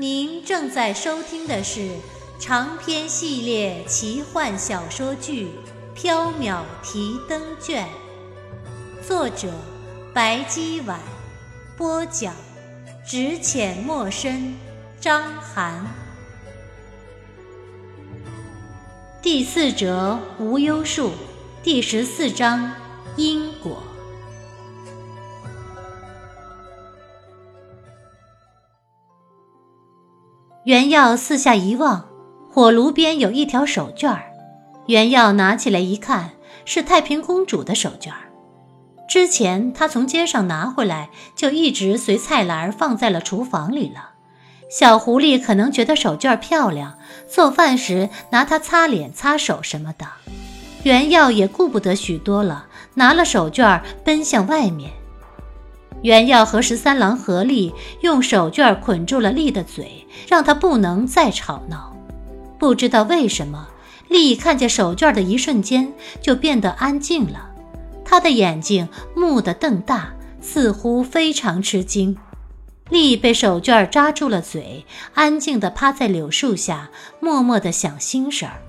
您正在收听的是长篇系列奇幻小说剧《缥缈提灯卷》，作者白姬婉，播讲只浅墨深，张涵。第四折无忧树，第十四章阴袁耀四下一望，火炉边有一条手绢儿。袁耀拿起来一看，是太平公主的手绢。之前他从街上拿回来，就一直随菜篮放在了厨房里了。小狐狸可能觉得手绢漂亮，做饭时拿它擦脸、擦手什么的。袁耀也顾不得许多了，拿了手绢奔向外面。袁耀和十三郎合力用手绢捆住了丽的嘴，让她不能再吵闹。不知道为什么，丽看见手绢的一瞬间就变得安静了，她的眼睛蓦地瞪大，似乎非常吃惊。丽被手绢扎住了嘴，安静地趴在柳树下，默默地想心事儿。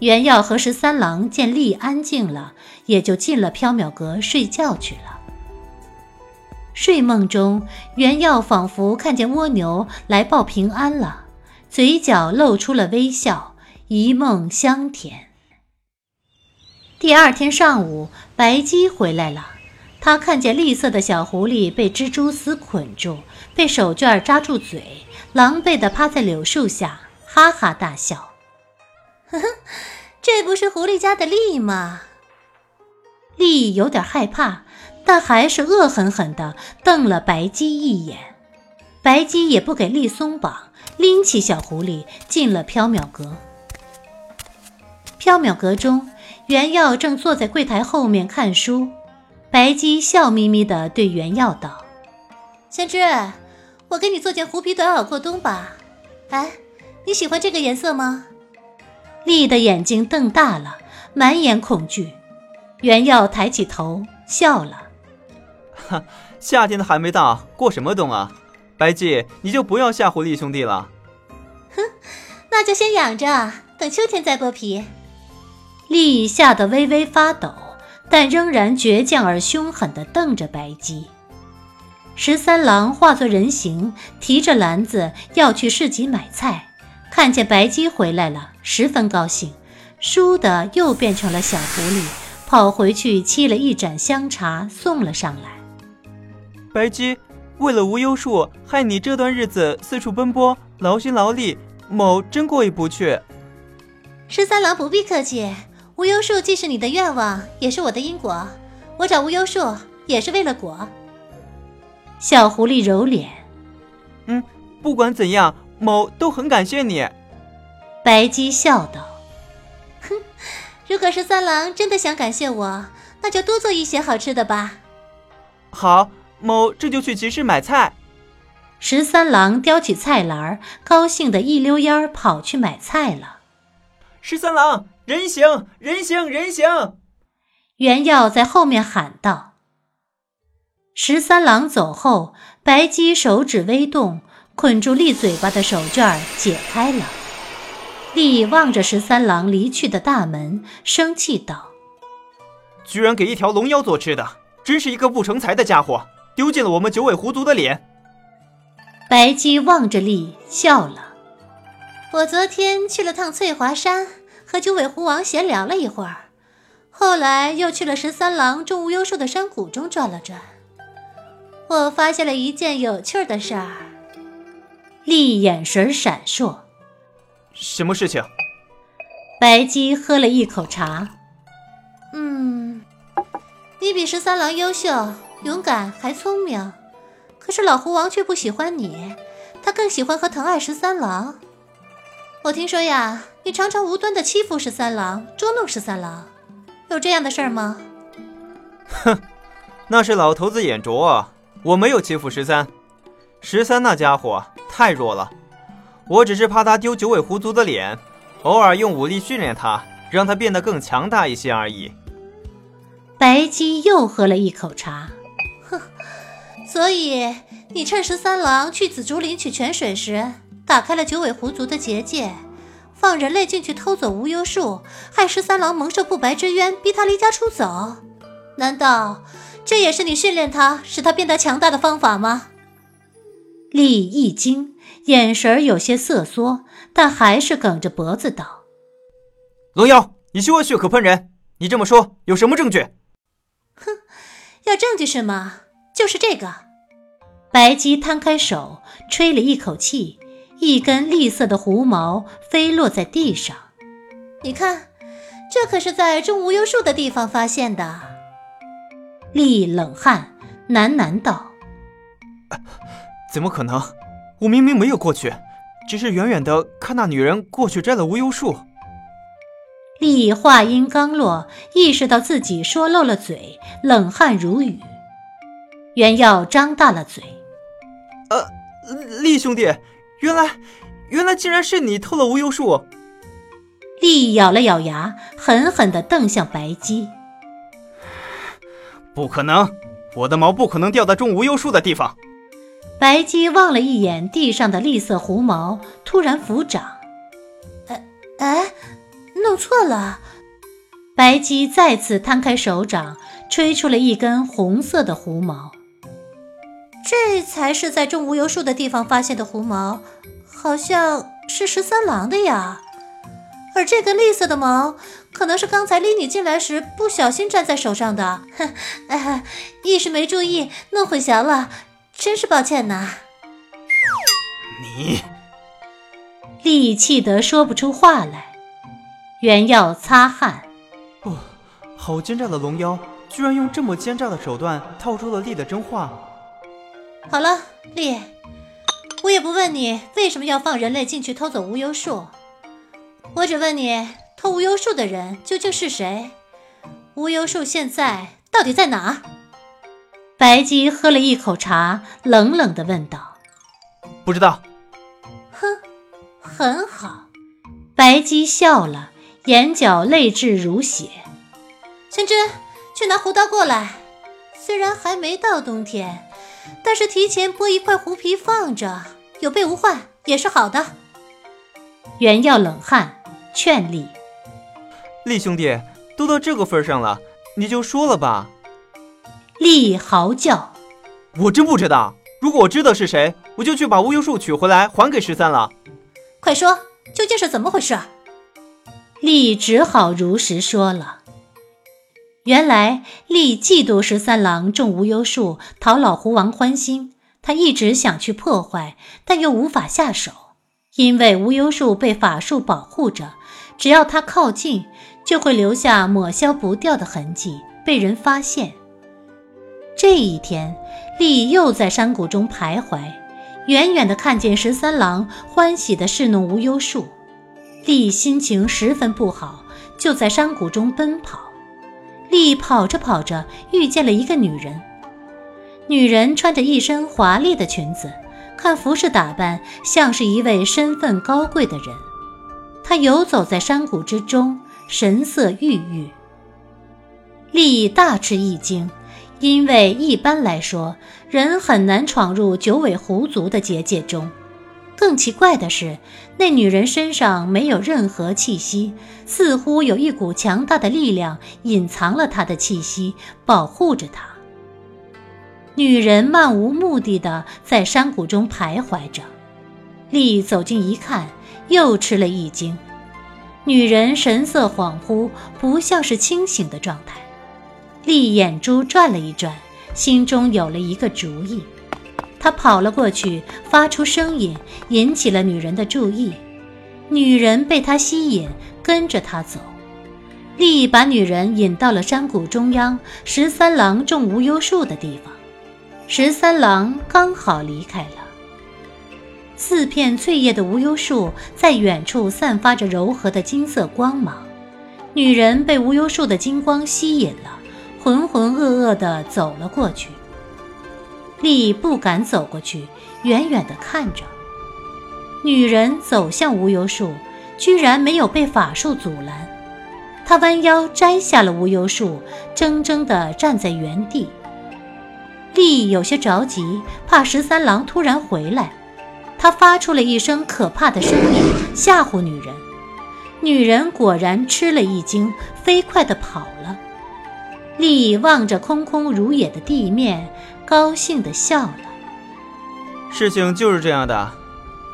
袁耀和十三郎见丽安静了，也就进了缥缈阁睡觉去了。睡梦中，袁耀仿佛看见蜗牛来报平安了，嘴角露出了微笑，一梦香甜。第二天上午，白鸡回来了，他看见绿色的小狐狸被蜘蛛丝捆住，被手绢扎住嘴，狼狈地趴在柳树下，哈哈大笑：“呵呵，这不是狐狸家的丽吗？”丽有点害怕。但还是恶狠狠地瞪了白姬一眼，白姬也不给丽松绑，拎起小狐狸进了缥缈阁。缥缈阁中，袁耀正坐在柜台后面看书，白姬笑眯眯地对袁耀道：“先知，我给你做件狐皮短袄过冬吧。哎，你喜欢这个颜色吗？”丽的眼睛瞪大了，满眼恐惧。袁耀抬起头笑了。哈，夏天的还没到，过什么冬啊？白姬，你就不要吓狐狸兄弟了。哼，那就先养着，等秋天再剥皮。丽吓得微微发抖，但仍然倔强而凶狠地瞪着白姬。十三郎化作人形，提着篮子要去市集买菜，看见白姬回来了，十分高兴，倏地又变成了小狐狸，跑回去沏了一盏香茶送了上来。白姬，为了无忧树，害你这段日子四处奔波，劳心劳力，某真过意不去。十三郎不必客气，无忧树既是你的愿望，也是我的因果。我找无忧树也是为了果。小狐狸揉脸，嗯，不管怎样，某都很感谢你。白姬笑道：“哼，如果十三郎真的想感谢我，那就多做一些好吃的吧。”好。某这就去集市买菜。十三郎叼起菜篮，高兴的一溜烟跑去买菜了。十三郎，人形，人形，人形！袁耀在后面喊道。十三郎走后，白姬手指微动，捆住利嘴巴的手绢解开了。利望着十三郎离去的大门，生气道：“居然给一条龙妖做吃的，真是一个不成才的家伙！”丢尽了我们九尾狐族的脸。白姬望着丽笑了。我昨天去了趟翠华山，和九尾狐王闲聊了一会儿，后来又去了十三郎种无忧树的山谷中转了转。我发现了一件有趣的事儿。丽眼神闪烁。什么事情？白姬喝了一口茶。嗯，你比十三郎优秀。勇敢还聪明，可是老狐王却不喜欢你，他更喜欢和疼爱十三郎。我听说呀，你常常无端的欺负十三郎，捉弄十三郎，有这样的事儿吗？哼，那是老头子眼拙，我没有欺负十三。十三那家伙太弱了，我只是怕他丢九尾狐族的脸，偶尔用武力训练他，让他变得更强大一些而已。白姬又喝了一口茶，哼，所以你趁十三郎去紫竹林取泉水时，打开了九尾狐族的结界，放人类进去偷走无忧树，害十三郎蒙受不白之冤，逼他离家出走。难道这也是你训练他，使他变得强大的方法吗？厉一惊，眼神有些瑟缩，但还是梗着脖子道：“龙妖，你休血可喷人！你这么说有什么证据？”“哼，要证据是吗？就是这个。”白姬摊开手，吹了一口气，一根栗色的狐毛飞落在地上。你看，这可是在种无忧树的地方发现的。厉冷汗，喃喃道。怎么可能？我明明没有过去，只是远远的看那女人过去摘了无忧树。厉话音刚落，意识到自己说漏了嘴，冷汗如雨。袁耀张大了嘴：“呃，厉兄弟，原来，原来竟然是你偷了无忧树！”厉咬了咬牙，狠狠地瞪向白姬：“不可能，我的毛不可能掉在种无忧树的地方。”白姬望了一眼地上的栗色狐毛，突然抚掌。哎哎，弄错了！白姬再次摊开手掌，吹出了一根红色的狐毛。这才是在种无忧树的地方发现的狐毛，好像是十三郎的呀。而这根绿色的毛，可能是刚才拎你进来时不小心粘在手上的。哼，哎，一时没注意，弄混淆了。真是抱歉呐！你，厉气得说不出话来。原耀擦汗，哦，好奸诈的龙妖，居然用这么奸诈的手段套出了厉的真话。好了，厉，我也不问你为什么要放人类进去偷走无忧树，我只问你偷无忧树的人究竟是谁？无忧树现在到底在哪？白姬喝了一口茶，冷冷的问道：“不知道。”哼，很好。白姬笑了，眼角泪痣如血。青芝，去拿胡刀过来。虽然还没到冬天，但是提前剥一块狐皮放着，有备无患也是好的。袁耀冷汗，劝厉：“厉兄弟，都到这个份上了，你就说了吧。”厉嚎叫：“我真不知道。如果我知道是谁，我就去把无忧树取回来还给十三了。快说，究竟是怎么回事？”厉只好如实说了。原来，厉嫉妒十三郎种无忧树，讨老狐王欢心。他一直想去破坏，但又无法下手，因为无忧树被法术保护着，只要他靠近，就会留下抹消不掉的痕迹，被人发现。这一天，丽又在山谷中徘徊，远远的看见十三郎欢喜地侍弄无忧树，丽心情十分不好，就在山谷中奔跑。丽跑着跑着，遇见了一个女人，女人穿着一身华丽的裙子，看服饰打扮，像是一位身份高贵的人。她游走在山谷之中，神色郁郁。丽大吃一惊。因为一般来说，人很难闯入九尾狐族的结界中。更奇怪的是，那女人身上没有任何气息，似乎有一股强大的力量隐藏了她的气息，保护着她。女人漫无目的的在山谷中徘徊着，丽走近一看，又吃了一惊。女人神色恍惚，不像是清醒的状态。丽眼珠转了一转，心中有了一个主意。他跑了过去，发出声音，引起了女人的注意。女人被他吸引，跟着他走。丽把女人引到了山谷中央，十三郎种无忧树的地方。十三郎刚好离开了。四片翠叶的无忧树在远处散发着柔和的金色光芒。女人被无忧树的金光吸引了，浑浑噩噩地走了过去。丽不敢走过去，远远地看着。女人走向无忧树，居然没有被法术阻拦。她弯腰摘下了无忧树，怔怔地站在原地。丽有些着急，怕十三郎突然回来。她发出了一声可怕的声音，吓唬女人。女人果然吃了一惊，飞快地跑了。丽望着空空如也的地面。高兴地笑了。事情就是这样的。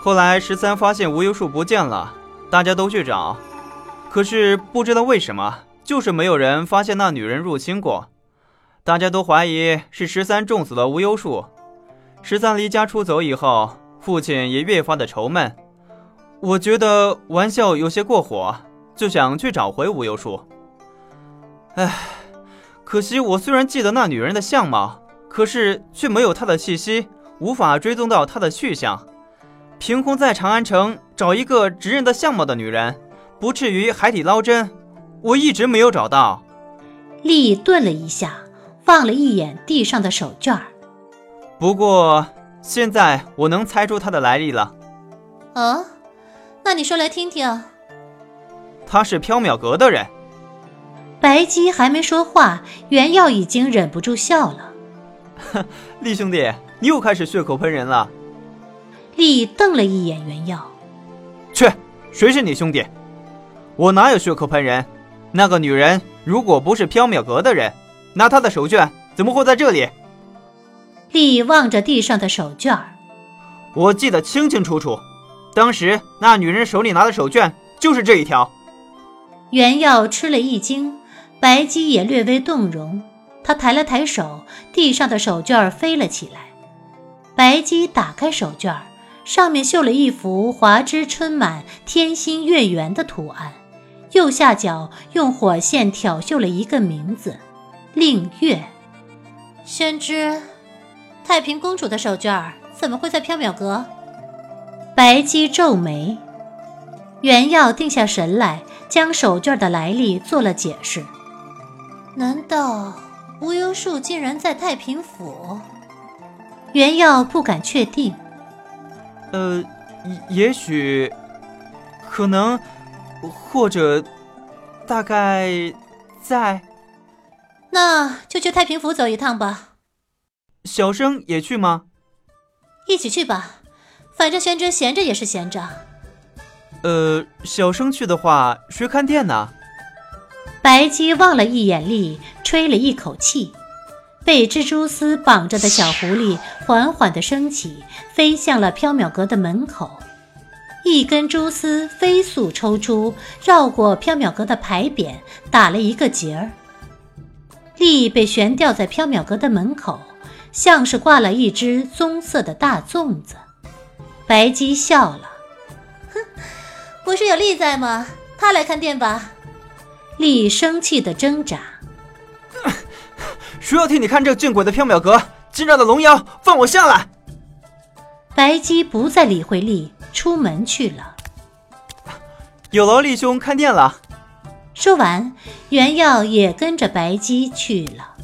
后来十三发现无忧树不见了，大家都去找，可是不知道为什么，就是没有人发现那女人入侵过。大家都怀疑是十三种死了无忧树。十三离家出走以后，父亲也越发的愁闷。我觉得玩笑有些过火，就想去找回无忧树。唉，可惜我虽然记得那女人的相貌。可是却没有他的气息，无法追踪到他的去向。凭空在长安城找一个直认得相貌的女人，不至于海底捞针。我一直没有找到。丽顿了一下，望了一眼地上的手绢儿。不过现在我能猜出他的来历了。啊，那你说来听听。他是缥缈阁的人。白姬还没说话，袁耀已经忍不住笑了。厉兄弟，你又开始血口喷人了。厉瞪了一眼袁耀，去，谁是你兄弟？我哪有血口喷人？那个女人如果不是缥缈阁的人，那她的手绢怎么会在这里？厉望着地上的手绢，我记得清清楚楚，当时那女人手里拿的手绢就是这一条。袁耀吃了一惊，白姬也略微动容。他抬了抬手，地上的手绢飞了起来。白姬打开手绢，上面绣了一幅华枝春满、天心月圆的图案，右下角用火线挑绣了一个名字：令月。宣之，太平公主的手绢怎么会在缥缈阁？白姬皱眉。袁耀定下神来，将手绢的来历做了解释。难道？无忧树竟然在太平府，原耀不敢确定。呃，也许，可能，或者，大概在。那就去太平府走一趟吧。小生也去吗？一起去吧，反正玄真闲着也是闲着。呃，小生去的话，谁看店呢？白姬望了一眼丽，吹了一口气，被蜘蛛丝绑着的小狐狸缓缓地升起，飞向了缥缈阁的门口。一根蛛丝飞速抽出，绕过缥缈阁的牌匾，打了一个结儿。丽被悬吊在缥缈阁的门口，像是挂了一只棕色的大粽子。白姬笑了，哼，不是有丽在吗？他来看店吧。丽生气的挣扎：“ 谁要替你看这见鬼的缥缈阁？今朝的龙妖，放我下来！”白姬不再理会丽，出门去了。有劳丽兄看店了。说完，袁耀也跟着白姬去了。